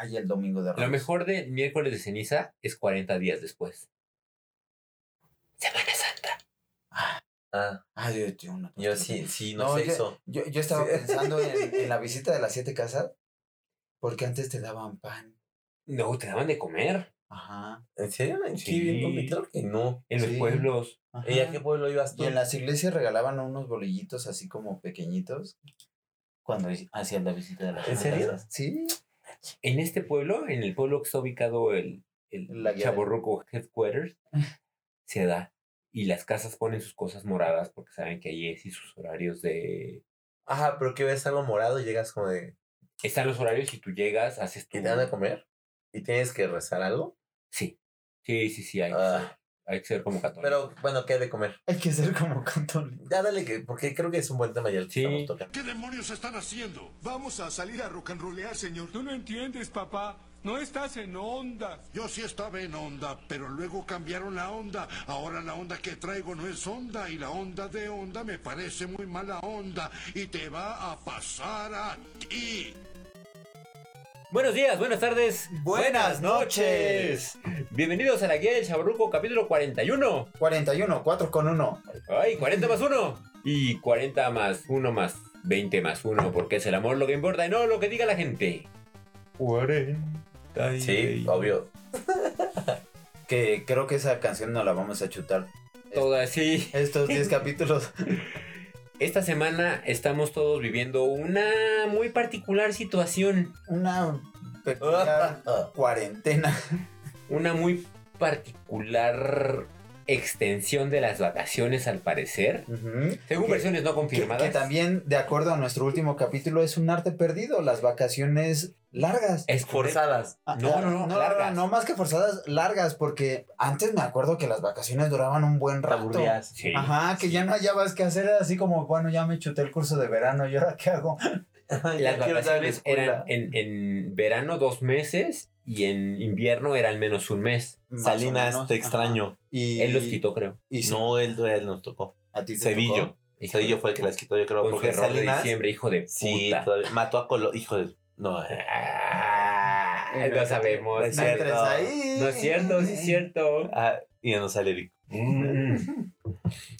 Ay, el domingo de Lo Ramos. mejor del miércoles de ceniza es 40 días después. Semana Santa. Ah, Ay, yo, yo no- yo sí, sí, no, No, sé yo- eso. Yo, yo estaba Sí. pensando en, en la visita de las siete casas, porque antes te daban pan. No, te daban de comer Ajá. ¿En serio? ¿En Sí. bien? Claro que no. en los Sí. pueblos. ajá. ¿Y a qué pueblo ibas tú? Y en las iglesias regalaban unos bolillitos así como pequeñitos cuando hacían la visita de las ¿En serio? casas. Sí. En este pueblo, en el pueblo que está ubicado el, el La guía Chaborruco Headquarters, se da. Y las casas ponen sus cosas moradas porque saben que ahí es y sus horarios de... Ajá, pero que ves algo morado y llegas como de. Están los horarios y tú llegas, haces tu... ¿Y te dan a comer? ¿Y tienes que rezar algo? Sí. Sí, sí, sí, hay, Ah. Hay que ser como católico. Pero bueno, ¿qué hay de comer? Hay que ser como católico. Ya dale que, porque creo que es un buen tema ya el Sí. ¿Qué demonios están haciendo? Vamos a salir a rock and rollear, señor. Tú no entiendes, papá. No estás en onda. Yo sí estaba en onda, pero luego cambiaron la onda. Ahora la onda que traigo no es onda y la onda de onda me parece muy mala onda y te va a pasar a ti. Buenos días, buenas tardes, Buenas noches. Bienvenidos a la guía del Chaborruco, capítulo 41. 41, 4 con 1. Ay, 40 más 1. Y 40 más 1 más 20 más 1, porque es el amor lo que importa y no lo que diga la gente. 40. Sí, obvio. Que creo que esa canción no la vamos a chutar. Toda así. Estos 10 capítulos. Esta semana estamos todos viviendo una muy particular situación. Una peculiar cuarentena. Una muy particular extensión de las vacaciones, al parecer. Según Que- versiones no Que, confirmadas. que también, de acuerdo a nuestro último capítulo, es un arte perdido. Las vacaciones largas. Es Forzadas. Ah, No, no, no, largas. no más que forzadas, largas, porque antes me acuerdo que las vacaciones duraban un buen rato. aburrías. Sí. Ajá, que ya no hallabas qué hacer, así como, bueno, ya me chuté el curso de verano, ¿y ahora qué hago? Las vacaciones eran en, en verano dos meses y en invierno era al menos un mes. Más Salinas, menos, te ajá. extraño. Y, Él los quitó, creo. y sí, No, él, él nos tocó. a ti te Cebillo. tocó. Cedillo fue el que las quitó, yo creo. Con su Porque error de Salinas. diciembre, hijo de Sí, todavía- mató a Colo. Hijo de. No, eh. Ah, no sabemos. No es cierto. entres ahí. No es cierto, sí es cierto. Ah, y ya no sale Eric. Mm.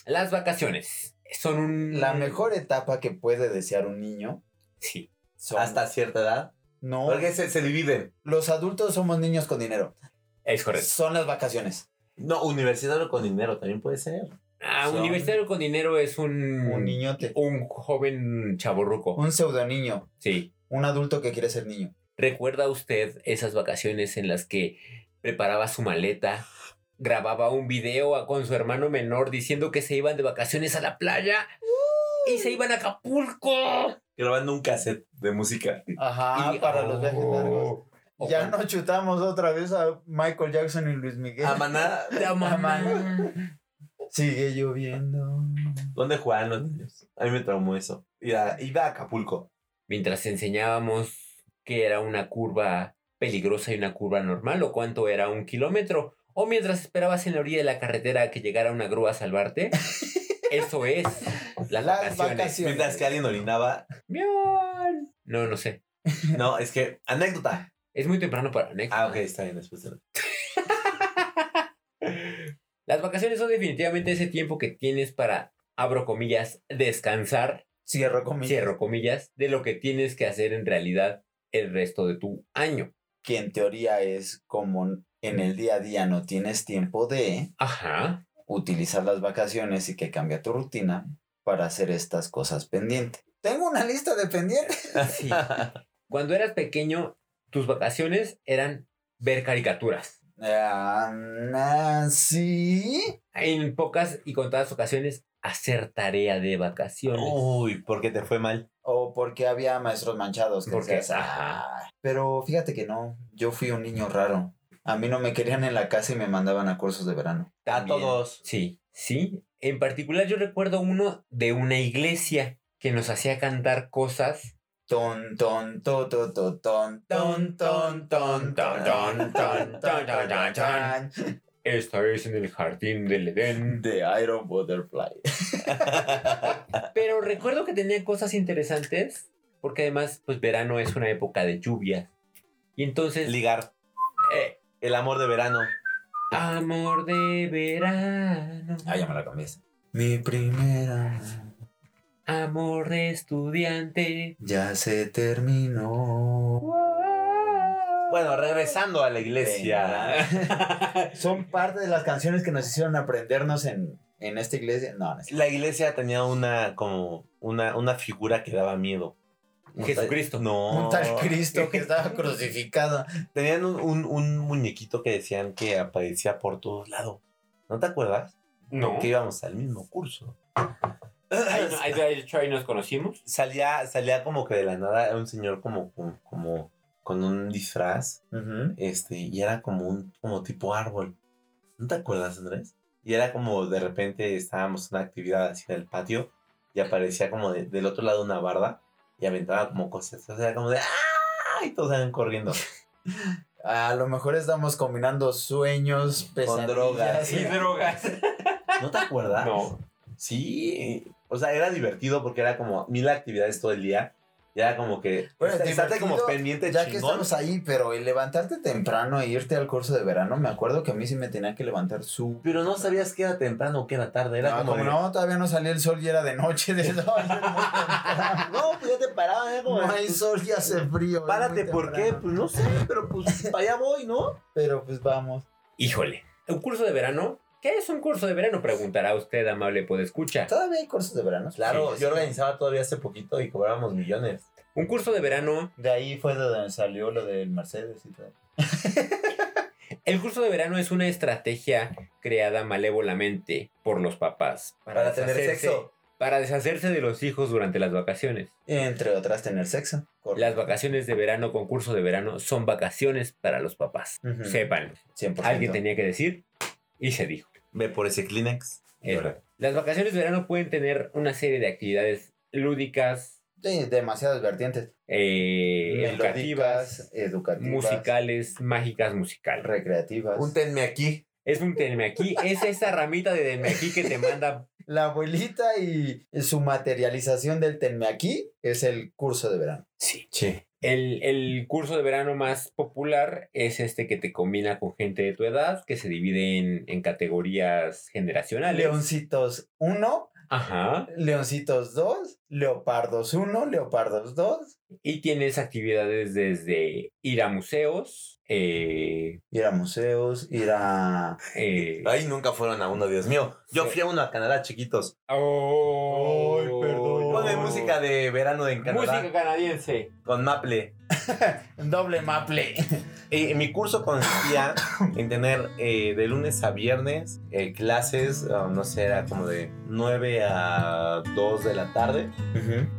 Las vacaciones son un... La mejor etapa que puede desear un niño Sí. son... Hasta cierta edad. No, Porque se, se dividen. los adultos somos niños con dinero. Es correcto. Son las vacaciones. No, universitario con dinero también puede ser. Ah, Son- universitario con dinero es un... Un niñote. Un joven chaborruco. Un pseudo niño. Sí. Un adulto que quiere ser niño. ¿Recuerda usted esas vacaciones en las que preparaba su maleta, grababa un video a- con su hermano menor diciendo que se iban de vacaciones a la playa y se iban a Acapulco? Grabando un cassette de música. Ajá, Y- para los viajes oh. largos. Ya con- no chutamos otra vez a Michael Jackson y Luis Miguel. A maná. La mamá. Sigue lloviendo. ¿Dónde juegan los niños? A mí me traumó eso. Iba, iba a Acapulco. Mientras enseñábamos que era una curva peligrosa y una curva normal o cuánto era un kilómetro, o mientras esperabas en la orilla de la carretera a que llegara una grúa a salvarte. Eso es las, Las vacaciones. vacaciones. Mientras que alguien orinaba. Miau. No, no sé. No, es que. Anécdota. Es muy temprano para anécdota. Ah, ok, está bien. Después de... Las vacaciones son definitivamente ese tiempo que tienes para, abro comillas, descansar, Cierro comillas. cierro comillas, de lo que tienes que hacer en realidad el resto de tu año. Que en teoría es como en el día a día no tienes tiempo de Ajá. Utilizar las vacaciones y que cambia tu rutina para hacer estas cosas pendientes. Tengo una lista de pendientes. Sí. Cuando eras pequeño, tus vacaciones eran ver caricaturas. Ah, ah, sí. En pocas y contadas ocasiones, hacer tarea de vacaciones. Uy, porque te fue mal. O porque había maestros manchados. Que Porque, ajá. "Ah". Pero fíjate que no. Yo fui un niño raro. A mí no me querían en la casa y me mandaban a cursos de verano. A También. todos. Sí, sí. En particular yo recuerdo uno de una iglesia que nos hacía cantar cosas. Ton, ton, to, to, to, ton, ton, ton, ton, ton, ton, ton, ton, ton, ton, ton. Esta es en el jardín del Edén. The Iron Butterfly. Pero recuerdo que tenía cosas interesantes, porque además, pues verano es una época de lluvias. Y entonces, Ligar. eh, El amor de verano. amor de verano, Ah, ya me la cambiaste. Mi primera amor de estudiante. ya se terminó. Bueno, regresando a la iglesia. Son parte de las canciones que nos hicieron aprendernos en, en esta iglesia. No, no es La iglesia tenía una como una, una figura que daba miedo. Un Jesucristo. tal- No. un tal Cristo que estaba crucificado. Tenían un, un, un muñequito que decían que aparecía por todos lados. ¿No te acuerdas? No. Que íbamos al mismo curso. Ahí, no- ahí, de hecho, ahí nos conocimos. Salía, salía como que de la nada un señor como, como, como con un disfraz. Ujú. Este, y era como un como tipo árbol. ¿No te acuerdas, Andrés? Y era como de repente estábamos en una actividad así en el patio y aparecía como de- del otro lado una barda y aventaba como cosas. O sea, como de ¡ah! Y todos salían corriendo. A lo mejor estamos combinando sueños, pesadillas. drogas. Y drogas. ¿No te acuerdas? No. Sí. O sea, era divertido porque era como mil actividades todo el día. Y era como que. Bueno, estate como pendiente Ya que estamos ahí, pero el levantarte temprano e irte al curso de verano, me acuerdo que a mí sí me tenía que levantar su... Pero no sabías que era temprano o que era tarde. Era no, como. como de- no, todavía no salía el sol y era de noche. De no, pues ya te paraban. Era como. no hay pues, sol y hace frío. Párate, ¿por qué? Pues no sé, pero pues para allá voy, ¿no? Pero pues vamos. Híjole. ¿Un curso de verano? ¿Qué es un curso de verano? Preguntará usted, amable escuchar. ¿Todavía hay cursos de verano? Claro, Sí, yo sí. organizaba todavía hace poquito y cobrábamos millones. Un curso de verano. De ahí fue de donde salió lo del Mercedes y todo. El curso de verano es una estrategia creada malévolamente por los papás Para tener sexo. Para deshacerse de los hijos durante las vacaciones. Entre otras, tener sexo. Correcto. Las vacaciones de verano con curso de verano son vacaciones para los papás. Ujú. Sépanlo. 100%. Alguien tenía que decir y se dijo. Ve por ese Kleenex. Eso. Las vacaciones de verano pueden tener una serie de actividades lúdicas, Sí, demasiadas vertientes. eh, educativas, educativas. musicales, mágicas, musicales. Recreativas. Un tenme aquí. Es un tenme aquí, es esa ramita de tenme aquí que te manda. La abuelita y su materialización del tenme aquí es el curso de verano. Sí. Sí. El, el curso de verano más popular es este que te combina con gente de tu edad, que se divide en, en categorías generacionales. Leoncitos 1, Ajá. Leoncitos 2, Leopardos 1, Leopardos 2. Y tienes actividades desde ir a museos, eh, Ir a museos, ir a... eh, Ay, nunca fueron a uno, Dios mío. Yo Sí. fui a uno a Canadá, chiquitos. Oh. Música de verano en Canadá. Música canadiense. Con Maple. Doble maple. Eh, mi curso consistía en tener eh, de lunes a viernes eh, clases, ah, no sé, era como de 9 a 2 de la tarde.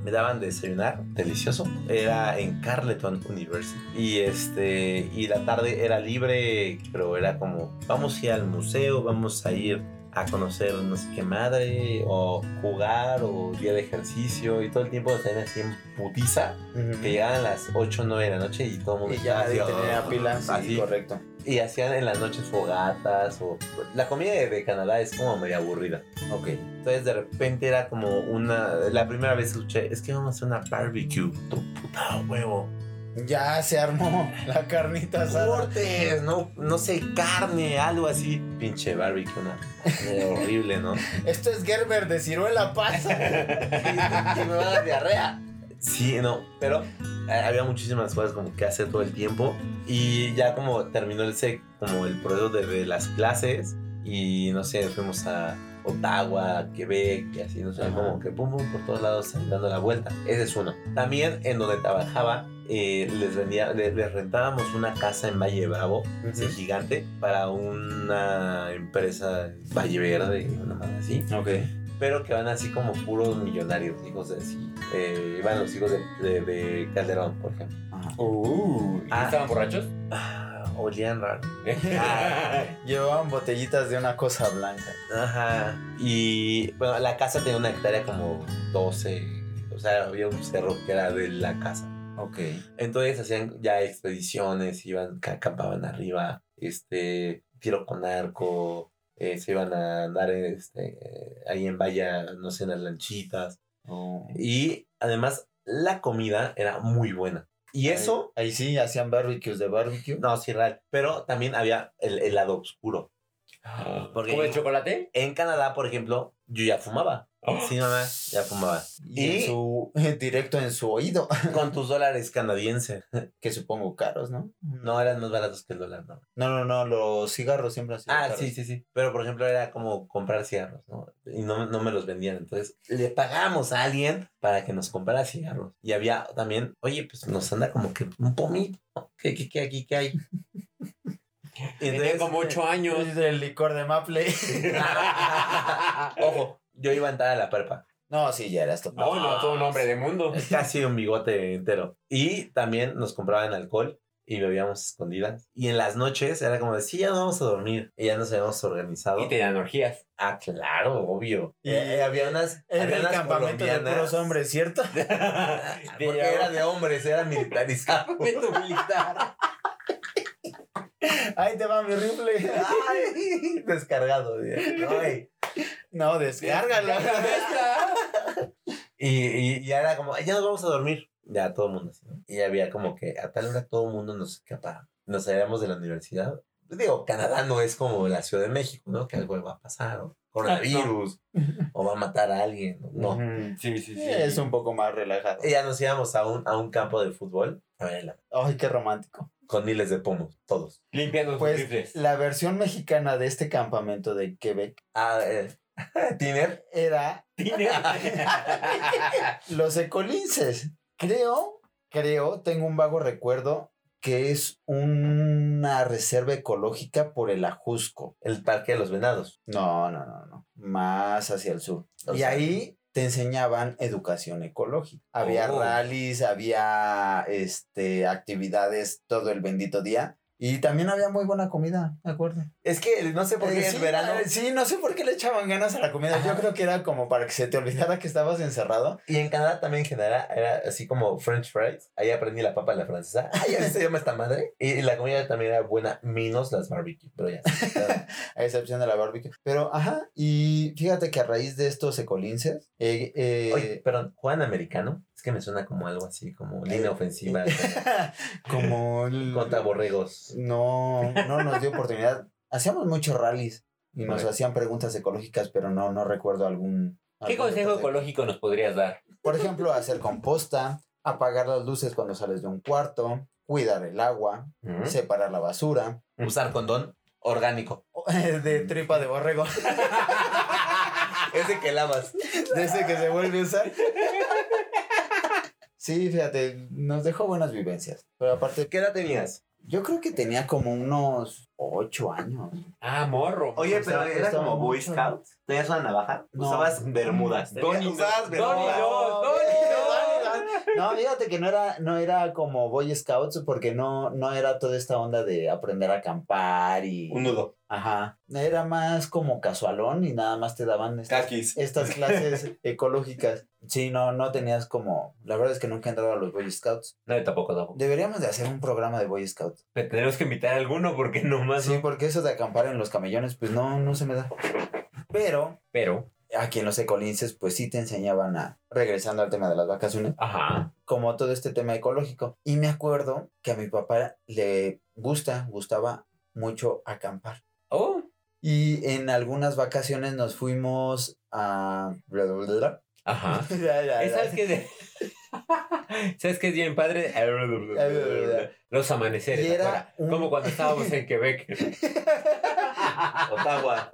Me daban de desayunar, delicioso. Era en Carleton University. Y este y la tarde era libre, pero era como vamos a ir al museo, vamos a ir a conocer no sé qué madre o jugar o día de ejercicio y todo el tiempo estaban así en putiza que llegaban las 8 o 9 de la noche y todo el mundo Y ya tenía "Oh", pilas. Sí, así. correcto. y hacían en las noches fogatas o la comida de, de Canadá es como medio aburrida Ok. entonces de repente era como una la primera vez que escuché es que vamos a hacer una barbecue tu puta huevo Ya se armó la carnita asada. cortes no no sé carne algo así pinche barbecue una eh, horrible no Esto es Gerber de ciruela pasa. que me va a dar diarrea sí no pero eh, había muchísimas cosas como que hacer todo el tiempo y ya como terminó el sec como el proceso de, de las clases y no sé fuimos a Ottawa, Quebec y así, no sé, Ajá. como que pum pum por todos lados dando la vuelta. Ese es uno. También en donde trabajaba, eh, les, vendía, les, les rentábamos una casa en Valle Bravo, gigante, para una empresa Valle Verde, una madre así Ok. pero que van así como puros millonarios, hijos de así. Eh, van los hijos de, de- de Calderón, por ejemplo. Uh, ¿y Ah. ¿Estaban borrachos? Ah, olían raro. Llevaban botellitas de una cosa blanca. Ajá. Y bueno, la casa tenía una hectárea como 12. O sea, había un cerro que era de la casa. Ok. Entonces hacían ya expediciones, iban, ca- acampaban arriba, este, tiro con arco, eh, se iban a andar este, ahí en valla, no sé, en las lanchitas. Oh. Y además, la comida era muy buena. Y eso, Ahí, ahí sí hacían barbecues de barbecue. no, sí, real. Pero también había el, el lado oscuro. Porque- ¿Como el chocolate? En Canadá, por ejemplo, yo ya fumaba. Sí, mamá, ya fumaba. Y, en su, directo en su oído. Con tus dólares canadienses. que supongo caros, ¿no? No eran más baratos que el dólar, ¿no? No, no, no, los cigarros siempre han sido Ah, caros. sí, sí, sí. Pero, por ejemplo, era como comprar cigarros, ¿no? Y no, no me los vendían. Entonces, le pagamos a alguien para que nos comprara cigarros. Y había también, oye, pues nos anda como que un pomito. ¿Qué, qué, qué aquí, qué hay? Y Tenía como ocho años. Es del licor de Maple. Ojo, yo iba a entrar a la prepa. no, sí, ya eras total. No, no, todo un hombre de mundo. Casi un bigote entero. Y también nos compraban alcohol y bebíamos escondidas. Y en las noches era como de, sí, ya nos vamos a dormir. Y ya nos habíamos organizado. Y tenían orgías. Ah, claro, obvio. Y- Eh, eh, había unas, Era había el unas campamento de puros hombres, ¿cierto? Porque era de hombres, era militarizado. militar. Ahí te va mi rifle. Ay, descargado. Ay. No, descárgalo. Y, y, y ya era como, ya nos vamos a dormir. Ya todo el mundo así, ¿no? Y había como que a tal hora todo el mundo nos escapa. Nos salíamos de la universidad. Digo, Canadá no es como la Ciudad de México, ¿no? Que algo va a pasar, o coronavirus, o va a matar a alguien. No. Sí, sí, sí. Es un poco más relajado. Y ya nos íbamos a un, a un campo de fútbol. A ver, la- Ay, qué romántico. Con miles de pomos, todos. Limpiando sus Pues rifles. la versión mexicana de este campamento de Quebec Ah, eh, Tiner. era los ecolinces. Creo, creo, tengo un vago recuerdo que es una reserva ecológica por el Ajusco. El parque de los venados. No, no, no, no. Más hacia el sur. O y sea, ahí te enseñaban educación ecológica. Había Oh. rallies, había este, actividades todo el bendito día. Y también había muy buena comida, ¿de acuerdo? Es que no sé por qué Eh, sí, verano. eh, Sí, no sé por qué le echaban ganas a la comida. Yo creo que era como para que se te olvidara que estabas encerrado. Y en Canadá también en general era así como French fries. Ahí aprendí la papa a la francesa. Ah, ya se llama esta madre. Y la comida también era buena, menos las barbecue. Pero ya. A excepción de la barbecue. Pero, ajá. Y fíjate que a raíz de estos ecolinces, eh, eh, Oye, perdón, ¿juegan americano? Es que me suena como algo así, como línea ofensiva como el- contra borregos. no, no nos dio oportunidad. Hacíamos muchos rallies y nos hacían preguntas ecológicas, pero no, no recuerdo algún. ¿Qué algún consejo ecológico nos podrías dar? Por ejemplo, hacer composta, apagar las luces cuando sales de un cuarto, cuidar el agua, separar la basura, Usar condón orgánico. de tripa de borrego, Ese que lavas. desde que se vuelve a usar. Sí, fíjate, nos dejó buenas vivencias. Pero aparte, ¿Qué edad tenías? yo creo que tenía como unos ocho años. Ah, morro. Oye, O sea, pero era como Boy. Scout. ¿Tenías una navaja? No. Usabas bermudas. Donny, Usabas Donny, bermudas. no, Donny, No, fíjate que no era, no era como Boy Scouts porque no, no era toda esta onda de aprender a acampar y... Un nudo. Ajá. Era más como casualón y nada más te daban estas, estas clases ecológicas. Sí, no, no tenías como... La verdad es que nunca he entrado a los Boy Scouts. No, tampoco, tampoco. Deberíamos de hacer un programa de Boy Scouts. Pero tenemos que invitar a alguno porque nomás. Sí, porque eso de acampar en los camellones, pues no, no se me da. Pero Pero, aquí en los ecolinces, pues sí te enseñaban a... Regresando al tema de las vacaciones. ajá. como todo este tema ecológico. Y me acuerdo que a mi papá le gusta, gustaba mucho acampar. Oh, Y en algunas vacaciones nos fuimos a... ajá. Ya, ya. ¿Sabes qué es de- ¿Sabes qué es bien padre? Los amaneceres. Era un- Como cuando estábamos en Quebec. Ottawa.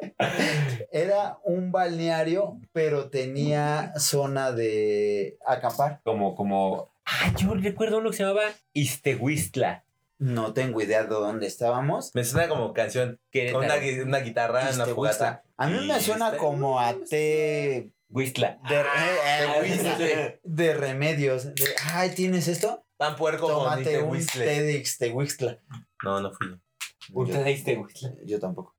Era un balneario, pero tenía zona de acampar. Como, como. Ah, yo recuerdo uno que se llamaba Iztehuistla. No tengo idea de dónde estábamos. Me suena como canción. Con una, gui- una guitarra, una fogata. A mí me suena como a té Huistla. de, eh, de remedios. De, Ay, ¿tienes esto? Pan puerco con Tómate un Whistle. té de Ixtehuixtla. No, no fui. Usted de Iztehuistla. Yo tampoco.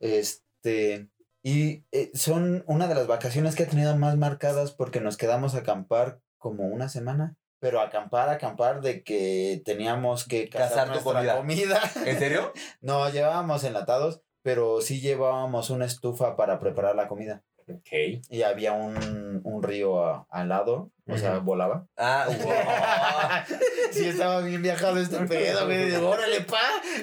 Este. Y eh, son una de las vacaciones que he tenido más marcadas porque nos quedamos a acampar como una semana. Pero acampar, acampar de que teníamos que Cazar nuestra comida. comida. ¿En serio? no, llevábamos enlatados, pero sí llevábamos una estufa para preparar la comida. Ok. y había un, un río a- al lado, o sea, volaba. Ah, wow. sí, estaba bien viajado este pedo, güey. Digo, órale, pa,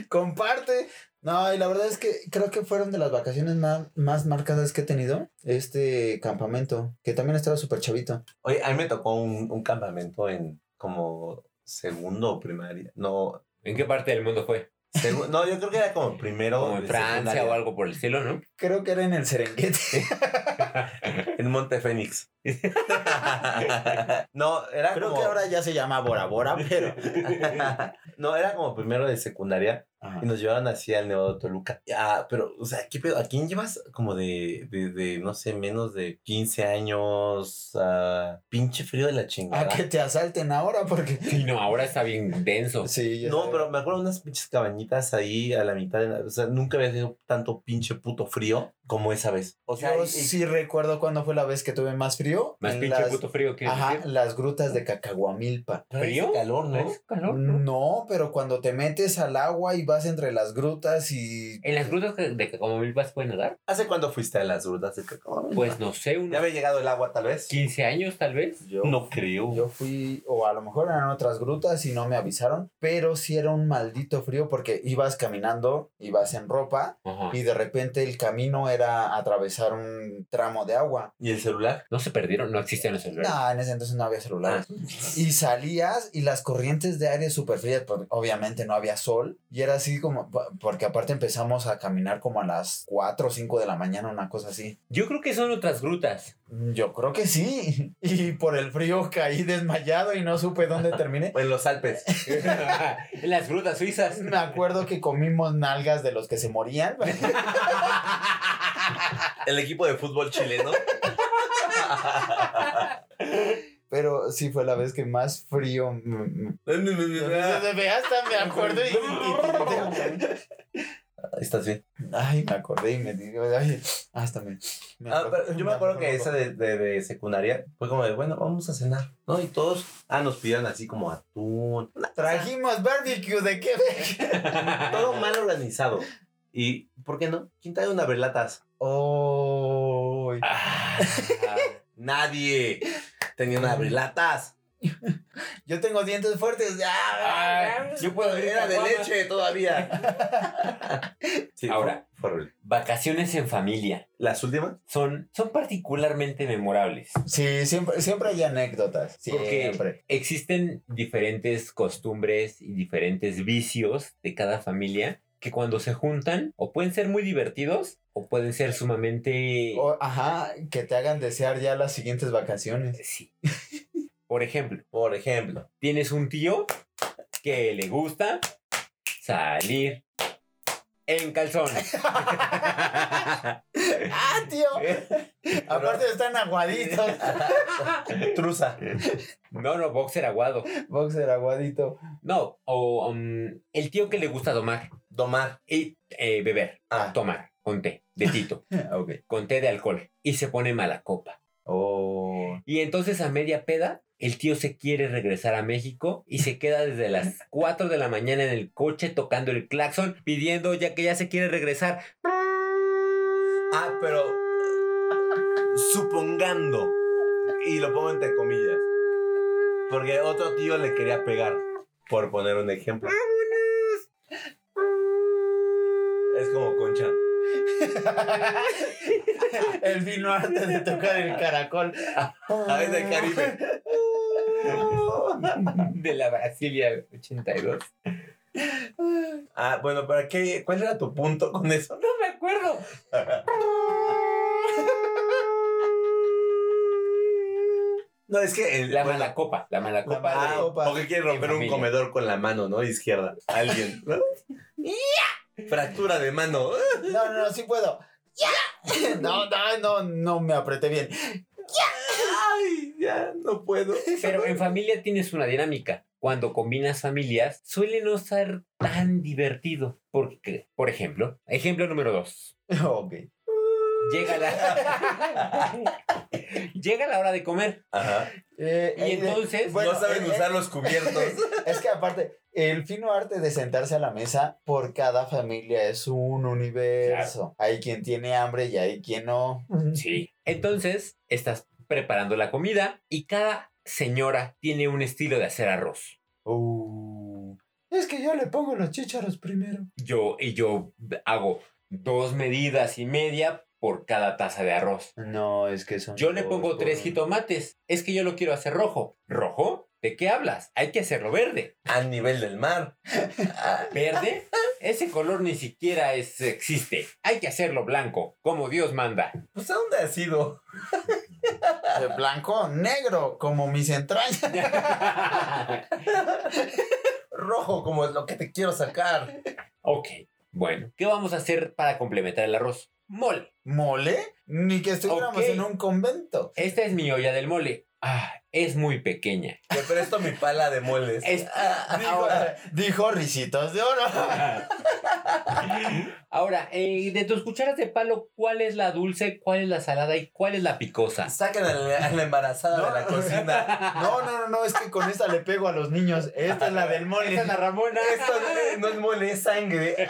comparte. No, y la verdad es que creo que fueron de las vacaciones más, más marcadas que he tenido. Este campamento, que también estaba súper chavito. Oye, a mí me tocó un, un campamento en como segundo o primaria. No, ¿En qué parte del mundo fue? Segu- no, yo creo que era como primero. Como en Francia secundaria. o algo por el estilo, ¿no? Creo que era en el Serengeti. En Monte Fénix. no, era Creo como. que ahora ya se llama Bora Bora, pero. no, era como primero de secundaria Ajá. y nos llevaron así al Nevado de Toluca. Ah, pero, o sea, ¿qué pedo? ¿A quién llevas como de, de, de, no sé, menos de 15 años? ah, pinche frío de la chingada. A que te asalten ahora, porque. Sí, no, ahora está bien denso. Sí, ya No, sé. pero me acuerdo de unas pinches cabañitas ahí a la mitad de la... O sea, nunca había tenido tanto pinche puto frío como esa vez. O sea, Yo y- y- sí recuerdo cuándo fue la vez que tuve más frío. Más en pinche las- puto frío que Ajá, las grutas de Cacahuamilpa. ¿Frío? calor, ¿no? ¿Es calor? ¿no? No, pero cuando te metes al agua y vas entre las grutas y. ¿En las grutas de Cacamomilpas pueden nadar? ¿Hace cuándo fuiste a las grutas de cacao? Pues no sé, ¿Ya unos había llegado el agua tal vez? 15 años tal vez. Yo, No creo. yo fui, o a lo mejor eran otras grutas y no me avisaron, pero sí era un maldito frío porque ibas caminando, ibas en ropa Ajá. y de repente el camino era atravesar un tramo de agua. ¿Y el celular? No se perdieron, no existían los celulares. No, en ese entonces no había celulares. Y salías y las corrientes de aire súper frías, porque obviamente no había sol. Y era así como, porque aparte empezamos a caminar como a las 4 o 5 de la mañana, una cosa así. Yo creo que son otras grutas. Yo creo que sí. Y por el frío caí desmayado y no supe dónde terminé. En los Alpes. en las grutas suizas. Me acuerdo que comimos nalgas de los que se morían. El equipo de fútbol chileno. Pero sí fue la vez que más frío. me- me- Hasta me acuerdo y. ¿Estás bien? Ay, me acordé y me digo, ay, hasta me. me Ah, pero yo me acuerdo que acordé. esa de, de, de secundaria fue como de, bueno, vamos a cenar, ¿no? Y todos, ah, nos pidieron así como atún. Trajimos barbecue de Quebec. todo mal organizado. ¿Y por qué no? ¿Quién trae unas velatas? Oh, Ah, Nadie tenía unas velatas. yo tengo dientes fuertes. Ay, yo puedo abrir Era de leche todavía. Sí, Ahora. fue-. Vacaciones en familia ¿Las últimas? son, son particularmente memorables. Sí, siempre, siempre hay anécdotas. Porque Siempre. existen diferentes costumbres y diferentes vicios de cada familia que cuando se juntan o pueden ser muy divertidos o pueden ser sumamente... O- ajá, que te hagan desear ya las siguientes vacaciones. Sí. Por ejemplo, Por ejemplo. tienes un tío que le gusta salir en calzones. ¡Ah, tío! Aparte están aguaditos. Truza. No, no, boxer aguado. Boxer aguadito. No, o um, el tío que le gusta tomar Tomar. y eh, beber. Ah. Tomar con té de tito, con té de alcohol. Y se pone mala copa. Oh. Y entonces a media peda, el tío se quiere regresar a México y se queda desde las 4 de la mañana en el coche tocando el claxon, pidiendo ya que ya se quiere regresar. Ah, pero supongando, y lo pongo entre comillas, porque otro tío le quería pegar, por poner un ejemplo. Es como concha. Él vino antes de tocar el caracol. A ver, del Caribe. De la Brasilia 82. Ah, bueno, ¿para qué? ¿Cuál era tu punto con eso? No me acuerdo. No, es que el, La bueno, mala copa, la mala copa. mala de- Ah, copa. porque quiere romper un comedor con la mano, ¿no? Izquierda. Alguien. ¿no? Fractura de mano. No, no, no, sí puedo. ¡Ya! No, no, no, no me apreté bien. Ya no puedo. Pero en familia tienes una dinámica. Cuando combinas familias, suele no ser tan divertido. Porque, por ejemplo, ejemplo número dos. Ok. llega la llega la hora de comer Ajá. Eh, y eh, entonces bueno, no saben eh, usar los cubiertos. Es que aparte, el fino arte de sentarse a la mesa por cada familia es un universo. Hay quien tiene hambre y hay quien no. sí, entonces estás preparando la comida y cada señora tiene un estilo de hacer arroz. Uh, es que yo le pongo los chícharos primero. Yo y yo hago dos medidas y media por cada taza de arroz. No, es que son. Yo le pongo por tres jitomates. Es que yo lo quiero hacer rojo. ¿Rojo? ¿De qué hablas? Hay que hacerlo verde. Al nivel del mar. ¿Verde? Ese color ni siquiera es, existe. Hay que hacerlo blanco, como Dios manda. Pues ¿a dónde has ido? De blanco, negro, como mis entrañas. Rojo, como es lo que te quiero sacar. ok, bueno. ¿Qué vamos a hacer para complementar el arroz? Mole. ¿Mole? Ni que estuviéramos Ok. en un convento. Esta es mi olla del mole. Ah, es muy pequeña. Te presto mi pala de moles. Es- Dijo, ahora, dijo risitos de oro. ahora eh, de tus cucharas de palo, ¿cuál es la dulce, cuál es la salada y cuál es la picosa? Saquen a la, a la embarazada No. de la cocina. No, no, no, no, es que con esta le pego a los niños. Esta es la del mole. Esa es la Ramona. Esto no- es mole, es sangre.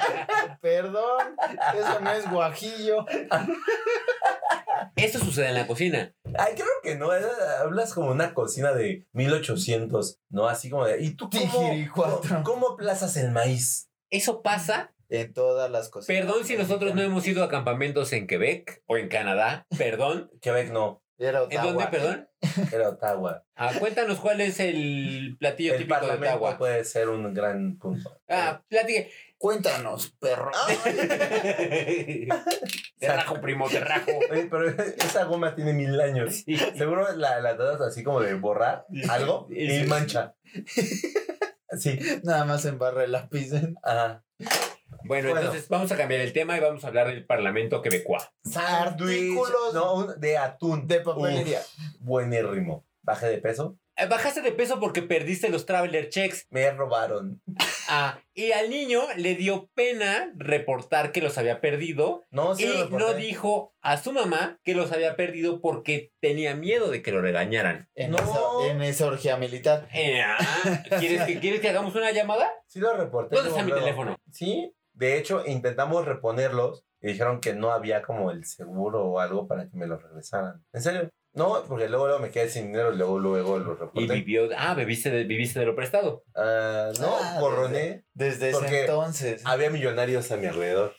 Perdón, eso no es guajillo. Eso sucede en la cocina. Ay, creo que no. es- Hablas como una cocina de 1800, ¿no? Así como de. ¿Y tú cómo, cómo, cómo plazas el maíz? Eso pasa En todas las cosas. Perdón si nosotros no hemos ido a campamentos en Quebec o en Canadá. Perdón. Quebec no, Era ¿En dónde, Ottawa. perdón? era Ottawa. Ah, cuéntanos cuál es el platillo El típico de Ottawa. puede ser un gran punto. Ah, platique. Cuéntanos, perro. Te rajo, primo, te rajo. Oye, pero esa goma tiene mil años. Sí. Seguro la, la tratas así como de borrar algo y sí. mancha. Sí, Nada más embarra el lápiz. en- ajá. Bueno, Bueno. entonces vamos a cambiar el tema y vamos a hablar del Parlamento quebecois. Artículos No, de atún. de papelería. Buenérrimo. Baje de peso. Eh, Bajaste de peso porque perdiste los traveler checks. Me robaron. Ah, y al niño le dio pena reportar que los había perdido No, sí y lo no dijo a su mamá que los había perdido porque tenía miedo de que lo regañaran. En, No. esa, en esa orgía militar. Eh, ah, ¿quieres, que, ¿Quieres que hagamos una llamada? Sí lo reporté. ¿Dónde está mi luego. teléfono? Sí. De hecho, intentamos reponerlos y dijeron que no había como el seguro o algo para que me los regresaran. ¿En serio? No, porque luego, luego me quedé sin dinero y luego, luego los Y reporté. vivió. Ah, bebiste de, viviste de lo prestado. Ah, no, Ah, borroné. Desde ese entonces. Había millonarios a mi alrededor.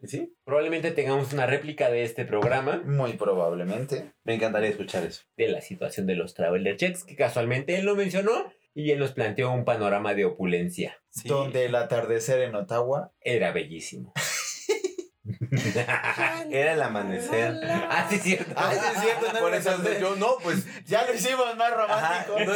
¿Y sí? Probablemente tengamos una réplica de este programa Muy probablemente. Me encantaría escuchar eso. de la situación de los traveler checks, que casualmente él lo mencionó y él nos planteó un panorama de opulencia. Sí. Donde el atardecer en Ottawa. Era bellísimo. Era el amanecer. ah, sí, es cierto. Ay, sí es cierto, no Por eso acordé. yo no, pues Ya lo hicimos más romántico. Ajá, no-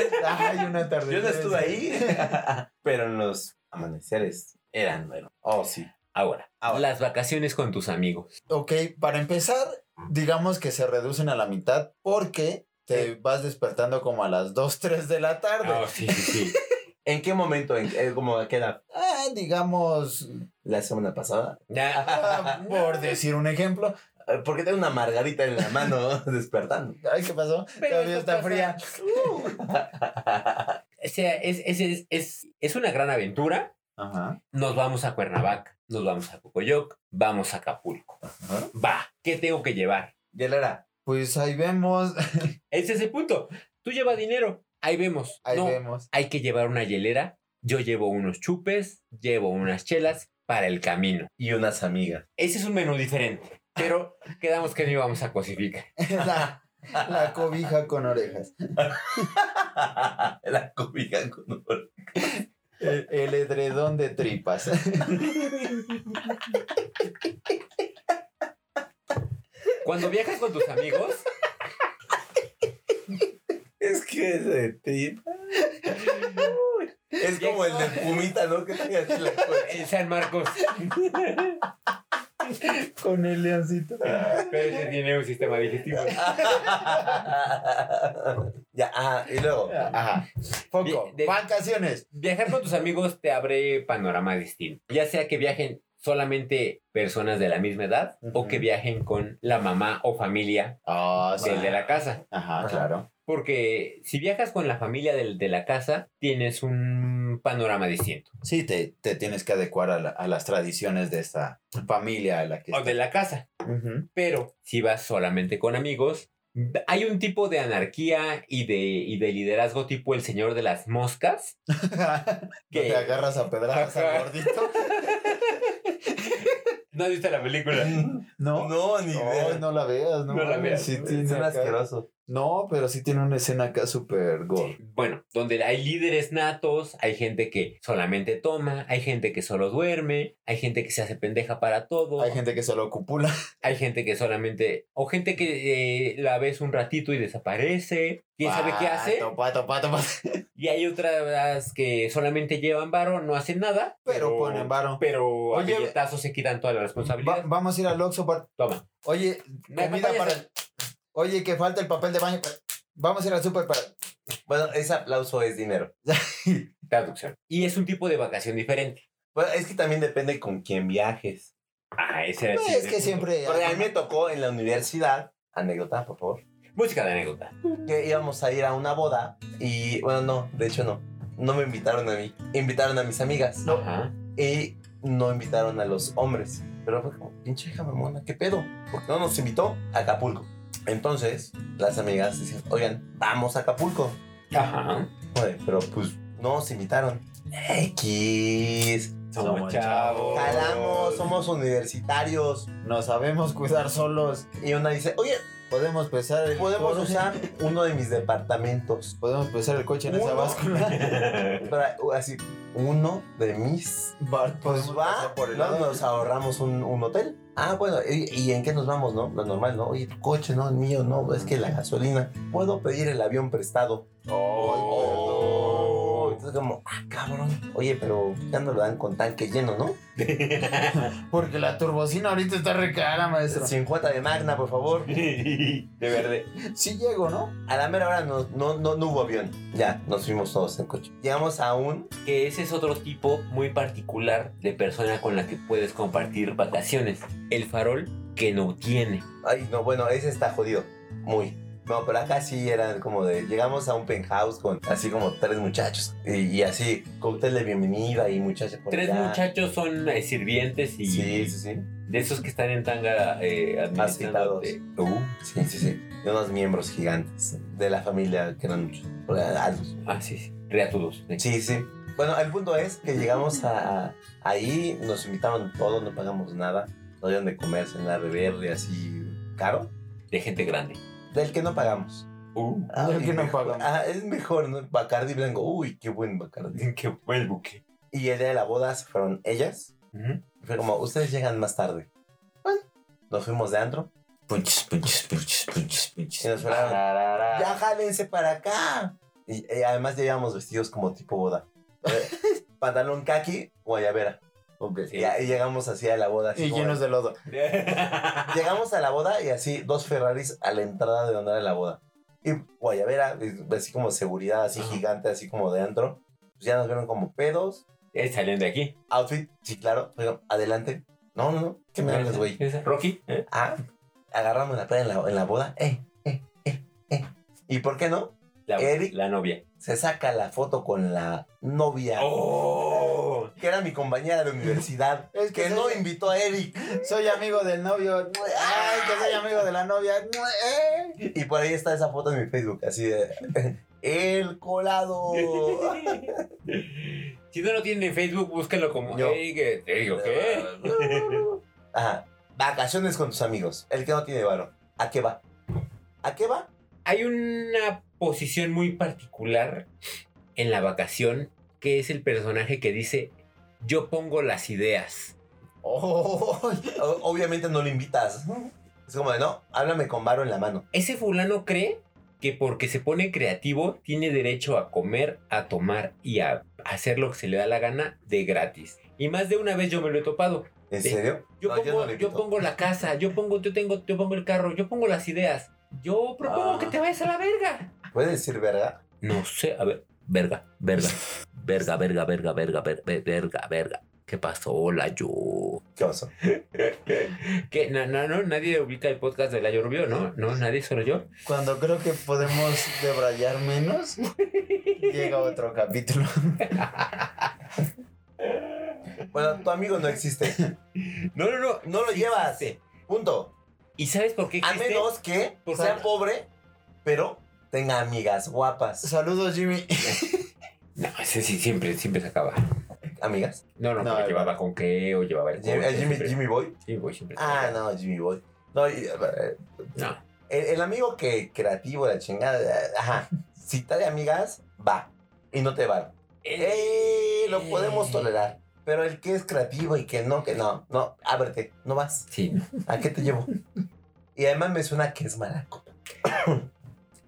Ay, un atardecer. yo no estuve ahí. Pero en los amaneceres eran, bueno. Oh, sí. Ahora, Ahora. las vacaciones con tus amigos. Ok, para empezar, digamos que se reducen a la mitad porque te vas despertando como a las 2, 3 de la tarde. Ah, sí, sí, sí. ¿En qué momento? ¿En, eh, como a qué edad? Ah, digamos, ¿La semana pasada? Ah, por decir un ejemplo. Eh, Porque tengo una margarita en la mano despertando. Ay, ¿qué pasó? Pero Todavía está pasa. fría. O sea, es, es, es, es, es una gran aventura. Ajá. Nos vamos a Cuernavaca, nos vamos a Cocoyoc, vamos a Acapulco. Ajá. Va, ¿qué tengo que llevar? Y él era. Pues ahí vemos. Ese es el punto. Tú lleva dinero. Ahí vemos. Ahí no, vemos. hay que llevar una hielera. Yo llevo unos chupes, llevo unas chelas para el camino. Y unas amigas. Ese es un menú diferente. Pero quedamos que no íbamos a cosificar. La, la cobija con orejas. la cobija con olor. El, el edredón de tripas. Cuando viajas con tus amigos, Es que ese de ti. Es como el de Pumita, ¿no? Que tenga así la en San Marcos, con el leoncito. pero ese tiene un sistema digestivo. ya, ah, y luego. Ajá. Foco. De- Vacaciones. Viajar con tus amigos te abre panoramas distintos. Ya sea que viajen solamente personas de la misma edad o que viajen con la mamá o familia sí. del de la casa. Ajá, Ajá. claro. Porque si viajas con la familia del de la casa, tienes un panorama distinto. Sí, te, te tienes que adecuar a, la- a las tradiciones de esta familia a la que O de la casa. Pero si vas solamente con amigos, hay un tipo de anarquía y de, y de liderazgo tipo el señor de las moscas. que te agarras a pedradas al gordito. ¿No has visto la película? No, No, ni idea. no la veas, no, No la veas, sí tiene acá- asqueroso. No, pero sí tiene una escena acá súper gore. Bueno, donde hay líderes natos, hay gente que solamente toma, hay gente que solo duerme, hay gente que se hace pendeja para todo, Hay gente que solo cupula. hay gente que solamente, o gente que eh, la ves un ratito y desaparece, quién sabe qué hace, Pato, pato, pato, pato. Y hay otras que solamente llevan varo, no hacen nada, Pero ponen varo. pero a Oye, billetazos se quitan toda la Va- responsabilidad. vamos a ir al Oxxo para... Toma. Oye, Me comida acompañas para... al- Oye, que falta el papel de baño. para- Vamos a ir al súper para... Bueno, ese aplauso es dinero. Traducción. Y es un tipo de vacación diferente. Bueno, es que también depende con quién viajes. Ah, ese era el Pues, es siguiente que punto. siempre... Porque a mí me tocó en la universidad, anécdota, por favor, Música de anécdota. que íbamos a ir a una boda y, bueno, no, de hecho no. No me invitaron a mí. Invitaron a mis amigas. Ajá. Y no invitaron a los hombres. Pero fue como, pinche hija mamona, ¿qué pedo? Porque no nos invitó a Acapulco. Entonces, las amigas dicen, oigan, vamos a Acapulco. Ajá. Joder, pero pues no nos invitaron. X. Somos Somos chavos. Jalamos, somos universitarios. No sabemos cuidar solos. Y una dice, oye, Podemos pesar el podemos coche. usar uno de mis departamentos. Podemos pesar el coche en esa báscula. Pero, así, uno de mis. Va- Pues va, por el no, lado. nos ahorramos un, un hotel. Ah, bueno, ¿y, y en qué nos vamos, no? Lo normal, ¿no? Oye, tu coche, no, el mío, no, es que la gasolina. Puedo pedir el avión prestado. Oh, Como, ah, cabrón. Oye, pero ya no lo dan con tanque lleno, ¿no? Porque la turbocina ahorita está re cara, maestro. 50 de Magna, por favor. de verde. Sí llego, ¿no? A la mera hora no, no, no, no hubo avión. Ya, nos fuimos todos en coche. Llegamos a un. Que ese es otro tipo muy particular de persona con la que puedes compartir vacaciones. El farol que no tiene. Ay, no, bueno, ese está jodido. Muy. No, pero acá sí eran como de. Llegamos a un penthouse con así como tres muchachos. Y, y así, cóctel de bienvenida y muchachas por Tres allá. muchachos son eh, sirvientes y Sí, sí, sí. de esos que están en tanga eh, administrando. Aceitados. Uh, Sí, sí, sí. De unos miembros gigantes de la familia que eran muchos. ah, sí, sí. Reatudos. sí. Sí, sí. Bueno, el punto es que llegamos a, a- ahí, nos invitaron todos, no pagamos nada. No dieron de comer, cenar, beber y así caro. De gente grande. Del que no pagamos. Uh, Del que no mejor- pagamos. Ah, es mejor, ¿no? Bacardi blanco. Uy, qué buen Bacardi. qué buen buque. Y el día de la boda se fueron ellas. Fue como, ustedes llegan más tarde. Bueno, nos fuimos de antro. Punches, punches, punches, punches, Y punches. nos fueron, ya jálense para acá. Y, y además ya íbamos vestidos como tipo boda. Eh, Pantalón kaki, guayabera. Y, y llegamos así a la boda. Así Y como- llenos de lodo. Llegamos a la boda y así dos Ferraris a la entrada de donde era la boda. Y guayabera, así como seguridad, así gigante, así como de antro. Pues ya nos vieron como pedos. Eh, Salen de aquí. Outfit, sí, claro. Adelante. No, no, no. ¿Qué me hablas, güey? Rocky. ¿eh? Ah, agarramos la peda en la, en la boda. Eh, eh, eh, eh. ¿Y por qué no? La, Eric. la novia. Se saca la foto con la novia. ¡Oh! Que era mi compañera de universidad. Es que que soy- no invitó a Eric. Soy amigo del novio. Ay, que soy amigo de la novia. Y por ahí está esa foto en mi Facebook, así de. El colado. si no lo tienen en Facebook, búsquenlo como Yo. Eric. Te digo, ¿qué? Ajá. Vacaciones con tus amigos. El que no tiene varo. ¿A qué va? ¿A qué va? Hay una posición muy particular en la vacación que es el personaje que dice: Yo pongo las ideas. Oh, obviamente no lo invitas. Es como de, no, háblame con varo en la mano. Ese fulano cree que porque se pone creativo tiene derecho a comer, a tomar y a hacer lo que se le da la gana de gratis. Y más de una vez yo me lo he topado. ¿En Sí. serio? Yo, No, pongo, no lo yo, pongo la casa, yo pongo, yo tengo, yo pongo el carro, yo pongo las ideas. Yo propongo Ah. que te vayas a la verga. ¿Puedes decir verga? No sé, a ver, verga, verga, verga, verga, verga, verga, ver- ver- verga, verga. ¿Qué pasó? Hola, yo. ¿Qué oso? ¿Qué? No, no, no, nadie ubica el podcast de Layo Rubio, ¿no? No, nadie, solo yo. Cuando creo que podemos debrayar menos, llega otro capítulo. Bueno, tu amigo no existe. No, no, no. No lo llevas. Punto. ¿Y sabes por qué A existe? menos que Porque- sea pobre, pero tenga amigas guapas. Saludos, Jimmy. No, ese sí siempre, siempre se acaba. ¿Amigas? No, no, No, llevaba con qué o llevaba el Jimmy, Jimmy, Jimmy Boy. Jimmy Boy siempre. Ah, no, Jimmy Boy. No, y, eh, No. el, el amigo que creativo, la chingada, eh, ajá. Si trae amigas, va. Y no te va. Eh, lo podemos tolerar. Pero el que es creativo y que no, que no, no, ábrete, no vas. Sí. ¿A qué te llevo? Y además me suena que es mala copa. Y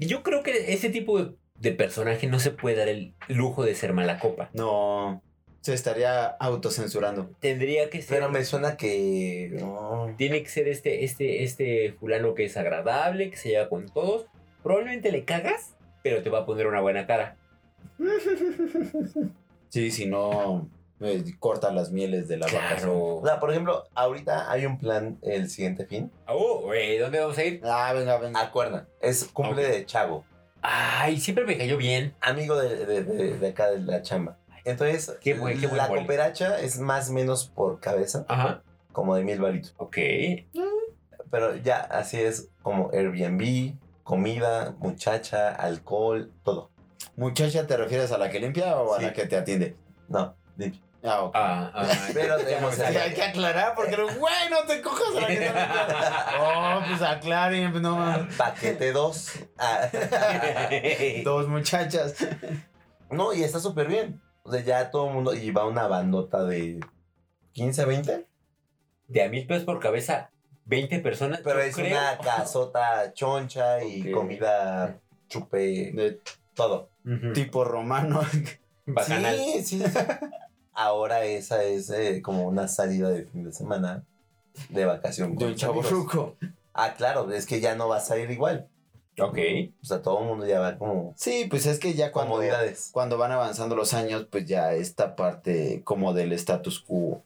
Yo creo que ese tipo de, personaje no se puede dar el lujo de ser mala copa. No, se estaría autocensurando. Tendría que ser. Pero me suena que. no. Tiene que ser este, este, este fulano que es agradable, que se lleva con todos. Probablemente le cagas, pero te va a poner una buena cara. Sí, si no, eh, corta las mieles de la vacación. O sea, por ejemplo, ahorita hay un plan el siguiente fin. Oh, güey, ¿dónde vamos a ir? Ah, venga, venga. Acuerda, es cumple de Chavo, Ay, siempre me cayó bien. amigo de, de- de- de acá de la chamba. Entonces, Qué buen- qué buen la boli. cooperacha es más o menos por cabeza, Ajá. como de mil varitos. Ok. Pero ya así es como Airbnb, comida, muchacha, alcohol, todo. Muchacha, ¿te refieres a la que limpia o a la que te atiende? No, limpio. Ah, ok. Ah, ah, Pero tenemos el- hay que aclarar porque, güey, no te cojas a la que limpia. Oh, pues aclaren, pues, no mames. Paquete 2. Dos muchachas. no, y está súper bien. O sea, ya todo el mundo. Y va una bandota de 15, 20. De a mil pesos por cabeza, 20 personas. Pero es creo. una casota choncha y comida chupe, De todo. Tipo romano. Bacanal. Sí, sí. Ahora esa es eh, como una salida de fin de semana de vacación. De con un chavo ruco. Ah, claro, es que ya no vas a ir igual. Ok. O sea, todo el mundo ya va como Sí, pues es que ya cuando, cuando van avanzando los años, pues ya esta parte como del status quo,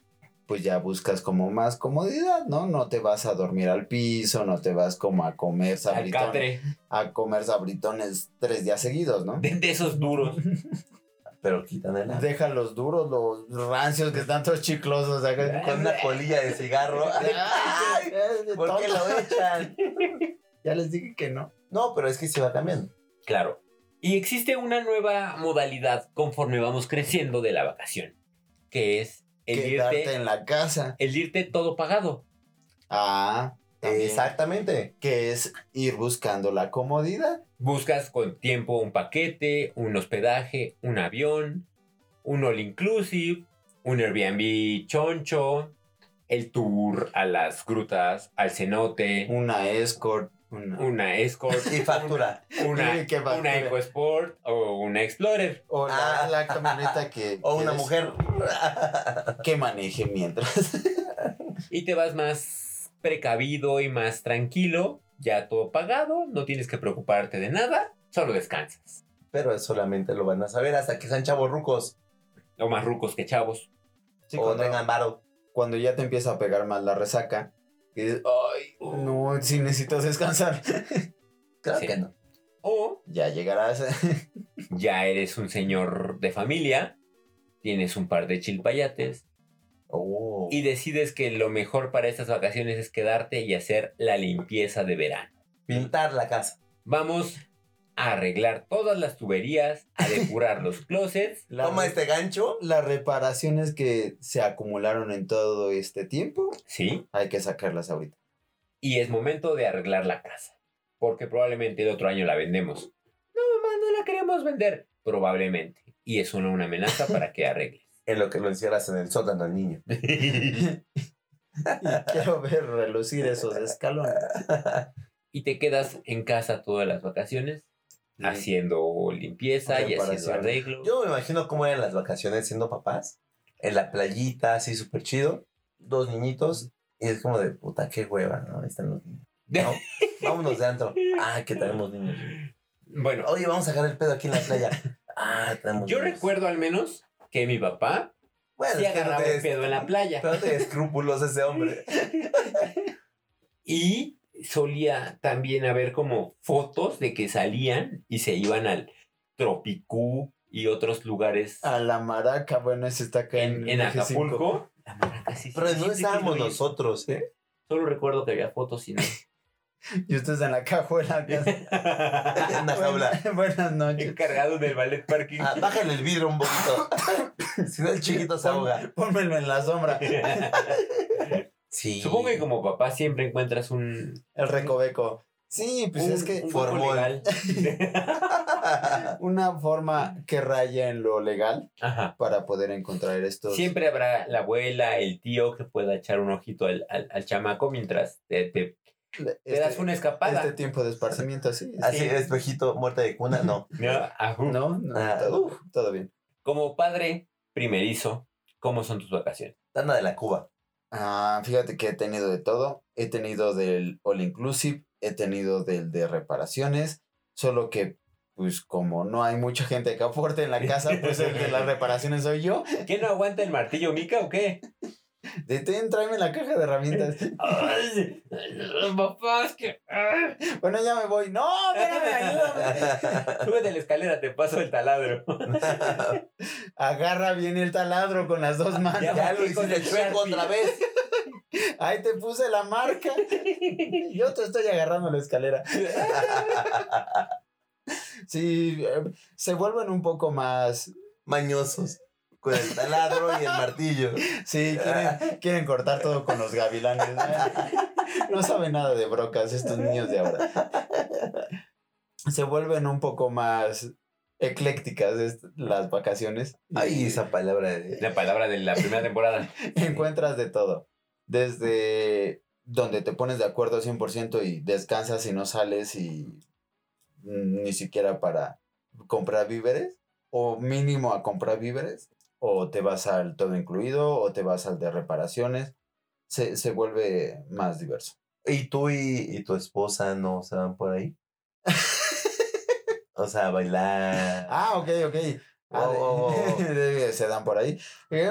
pues ya buscas como más comodidad, ¿no? No te vas a dormir al piso, no te vas como a comer sabritones, a comer sabritones tres días seguidos, ¿no? De, de esos duros. Pero quitan el Deja los duros, los rancios que están todos chiclosos acá. Con una colilla de cigarro. Ay, ¿Por qué lo echan? Ya les dije que no. No, pero es que se va cambiando. Claro. Y existe una nueva modalidad conforme vamos creciendo de la vacación, que es el Quedarte irte, en la casa. el irte todo pagado. Ah, también. Exactamente. Que es ir buscando la comodidad. Buscas con tiempo un paquete, un hospedaje, un avión, un all inclusive, un Airbnb choncho, el tour a las grutas, al cenote, Una escort. Una, una escort, Y factura. una, factura. una EcoSport o una Explorer. o la, Ah. la camioneta que. O una mujer. Que maneje mientras. Y te vas más precavido y más tranquilo, ya todo pagado, no tienes que preocuparte de nada, solo descansas. Pero solamente lo van a saber hasta que sean chavos rucos. O más rucos que chavos. Sí, o cuando, tengan varo. cuando ya te empieza a pegar más la resaca. Y dices, ay, no, sí necesito descansar. Claro Sí. que no. O ya llegarás. ya eres un señor de familia, tienes un par de chilpayates Oh. y decides que lo mejor para estas vacaciones es quedarte y hacer la limpieza de verano. Pintar la casa. Vamos a arreglar todas las tuberías, a depurar los closets. La Toma este gancho. Las reparaciones que se acumularon en todo este tiempo, Sí, hay que sacarlas ahorita. y es momento de arreglar la casa. Porque probablemente el otro año la vendemos. No, mamá, no la queremos vender. Probablemente. Y es una, una amenaza para que arregles. En lo que lo encierras en el sótano al niño. Y quiero ver relucir esos escalones. y te quedas en casa todas las vacaciones haciendo limpieza y haciendo Reparación. arreglo. Yo me imagino cómo eran las vacaciones siendo papás. En la playita, así súper chido. Dos niñitos. Y es como de puta, qué hueva, ¿no? Ahí están los niños. No, vámonos de antro. Ah, que tenemos niños. Bueno, Oye, vamos a sacar el pedo aquí en la playa. Ah, tenemos yo niños. recuerdo al menos que mi papá Bueno, sí no agarraba te el pedo en la playa. No tiene escrúpulos ese hombre. Y solía también haber como fotos de que salían y se iban al Tropicú y otros lugares A la maraca, bueno, ese está acá en. Acapulco. La maraca sí, Pero sí, no sí, estábamos nosotros, ¿eh? Solo recuerdo que había fotos y no. Y ustedes en la cajuela. En una jaula. Buenas, buenas noches. Encargado del ballet parking. Ah, bájale el vidrio un poquito. si no, el chiquito se ahoga. Pónmelo en la sombra. Sí. Supongo que como papá siempre encuentras un. El recoveco. Sí, pues un- es que un legal. una forma que raya en lo legal Ajá. para poder encontrar estos. Siempre habrá la abuela, el tío que pueda echar un ojito al, al, al chamaco mientras te, te, te este, das una escapada. este tiempo de esparcimiento, sí. Así, Sí. espejito, muerta de cuna, no. ¿no? Ajú. No, no, Ah, todo, todo bien. Como padre primerizo, ¿cómo son tus vacaciones? Tana de la Cuba. Ah, fíjate que he tenido de todo. He tenido del all inclusive, he tenido del de reparaciones, solo que pues como no hay mucha gente que aporte en la casa, pues el de las reparaciones soy yo. ¿Quién no aguanta el martillo Mica o qué? Detén, tráeme la caja de herramientas. Ay, papá, es que. ah. Bueno, ya me voy. No, espérame, ayúdame. Súbete a la escalera, te paso el taladro. Agarra bien el taladro con las dos manos. Ya ya lo hiciste el chueco otra vez. Ahí te puse la marca. Yo te estoy agarrando la escalera. Sí, eh, se vuelven un poco más. Mañosos. Con el taladro y el martillo. Sí, quieren, quieren cortar todo con los gavilanes. No saben nada de brocas estos niños de ahora. Se vuelven un poco más eclécticas las vacaciones. Ay, esa palabra de... La palabra de la primera temporada. encuentras de todo. Desde donde te pones de acuerdo 100% y descansas y no sales y ni siquiera para comprar víveres o mínimo a comprar víveres o te vas al todo incluido o te vas al de reparaciones. Se, se vuelve más diverso. ¿Y tú y, y tu esposa no se van por ahí? O sea, a bailar. Ah, ok, ok. Ah, Oh. de- se dan por ahí. Eh,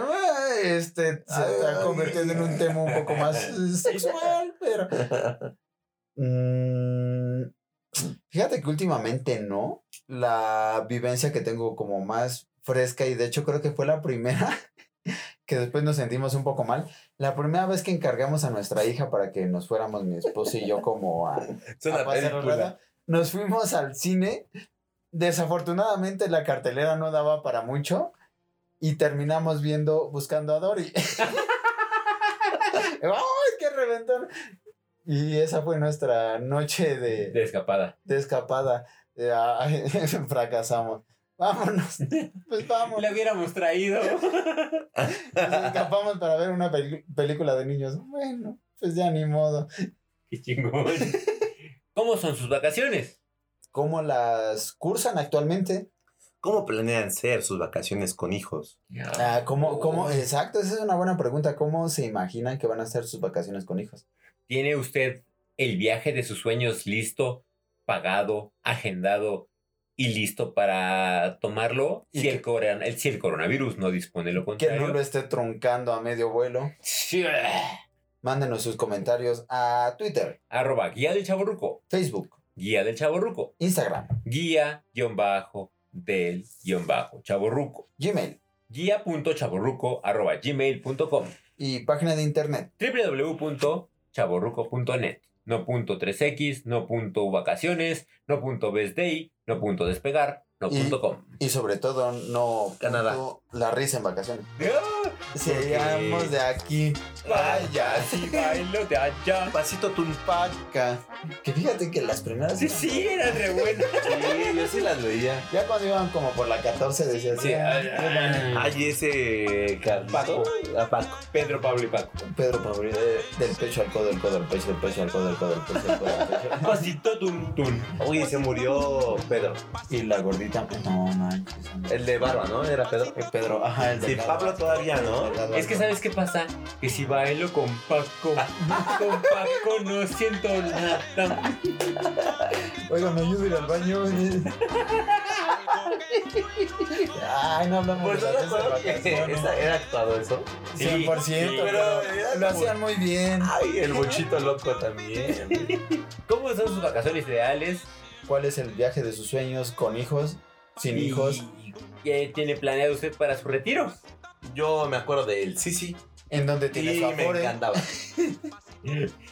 Este se está convirtiendo en un tema un poco más eh, sexual, pero. Mm, fíjate que últimamente no. La vivencia que tengo como más fresca, y de hecho creo que fue la primera, que después nos sentimos un poco mal. La primera vez que encargamos a nuestra hija para que nos fuéramos, mi esposo y yo, como a, a pasar rato, nos fuimos al cine. Desafortunadamente la cartelera no daba para mucho y terminamos viendo Buscando a Dory. ¡Ay, qué reventón! Y esa fue nuestra noche de, De escapada. de escapada. Ay, fracasamos. Vámonos. Pues vámonos. La hubiéramos traído. Nos escapamos para ver una peli- película de niños. Bueno, pues ya ni modo. Qué chingón. ¿Cómo son sus vacaciones? ¿Cómo las cursan actualmente? ¿Cómo planean ser sus vacaciones con hijos? Ah, ¿cómo, cómo? Exacto, esa es una buena pregunta. ¿Cómo se imaginan que van a ser sus vacaciones con hijos? ¿Tiene usted el viaje de sus sueños listo, pagado, agendado y listo para tomarlo? Y Si que- el, coron- el- si el coronavirus no dispone lo Que contrario. no lo esté truncando a medio vuelo. Sí. Mándenos sus comentarios a Twitter, Arroba guía del chaborruco. Facebook, Guía del chaborruco. Instagram, Guía guion bajo del guion bajo chaborruco. Gmail Guía.chaborruco arroba gmail.com. y página de internet. www.chaborruco.net. No punto 3x, no punto vacaciones, no punto best day, no punto despegar, no Y- punto com. Y sobre todo, no Canadá. la risa en vacaciones. ¡Ah! Seamos de aquí. Vaya, si bailo de allá. Pasito tun. Paca. Que fíjate que las primeras. Sí, sí, era re bueno. Sí, yo sí las veía. Ya cuando iban como por la 14 decías. Sí, "Ah, ay, qué bueno". Ay, ese Paco. A Paco. Pedro, Pablo y Paco. Pedro Pablo, eh, del pecho al codo, del codo al pecho, del pecho al codo, del codo al pecho, del codo al pecho. Pasito tun tun. Uy, se murió Pedro. Y la gordita, no manches. El de barba, ¿no? Era Pedro. Eh, Pedro, ajá, el Sí, delgado. Pablo todavía, ¿no? El Es que. ¿sabes qué pasa? Que si bailo con Paco, con Paco no siento nada. Oiga, me ayuda a ir al baño. Ay, no hablamos Pues de no las me acuerdo que vacaciones. esa- era actuado eso. 100%, Sí, pero pero lo hacían muy bien. Ay, el bochito loco también. ¿Cómo son sus vacaciones ideales? ¿Cuál es el viaje de sus sueños con hijos, sin Y- hijos? ¿Qué tiene planeado usted para su retiro? Yo me acuerdo del Sisi ¿En dónde tiene y su me encantaba.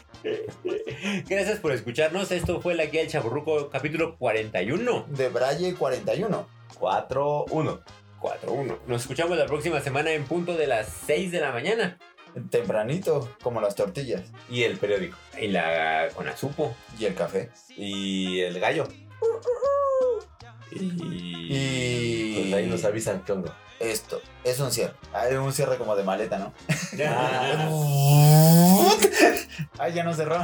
Gracias por escucharnos. Esto fue la guía del Chaburruco, capítulo 41. De Braille 41. 4-1. 4-1. Nos escuchamos la próxima semana en punto de las 6 de la mañana. Tempranito, como las tortillas. Y el periódico. En la con Azupo. Y el café. Y el gallo. Y. Y. Pues ahí nos avisan qué onda. Esto. Es un cierre. Hay un cierre como de maleta, ¿no? Ah. Ay, ya no cerró.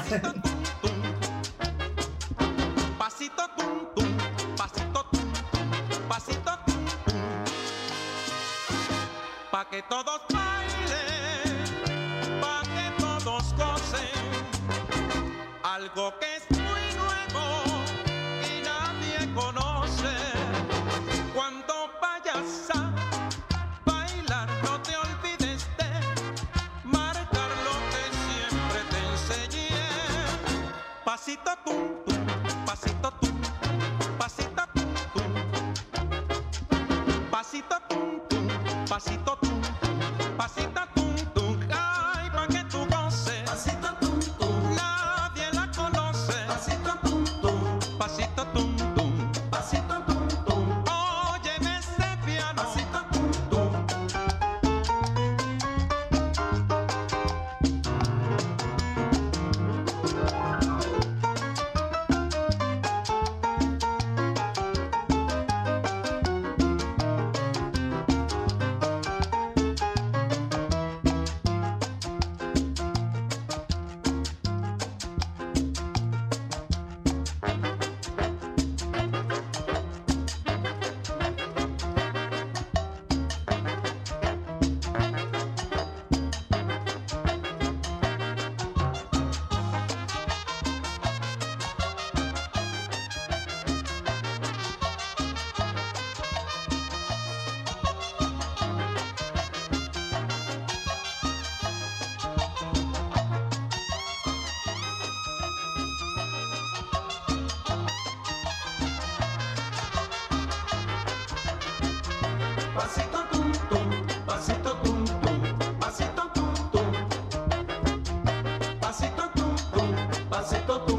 Pasito tum tum, pasito tum, pasito tum tum. Pa que todos Algo que es muy nuevo y nadie conoce. Cuando vayas a bailar, no te olvides de marcar lo que siempre te enseñé. Pasito tum tum, pasito tum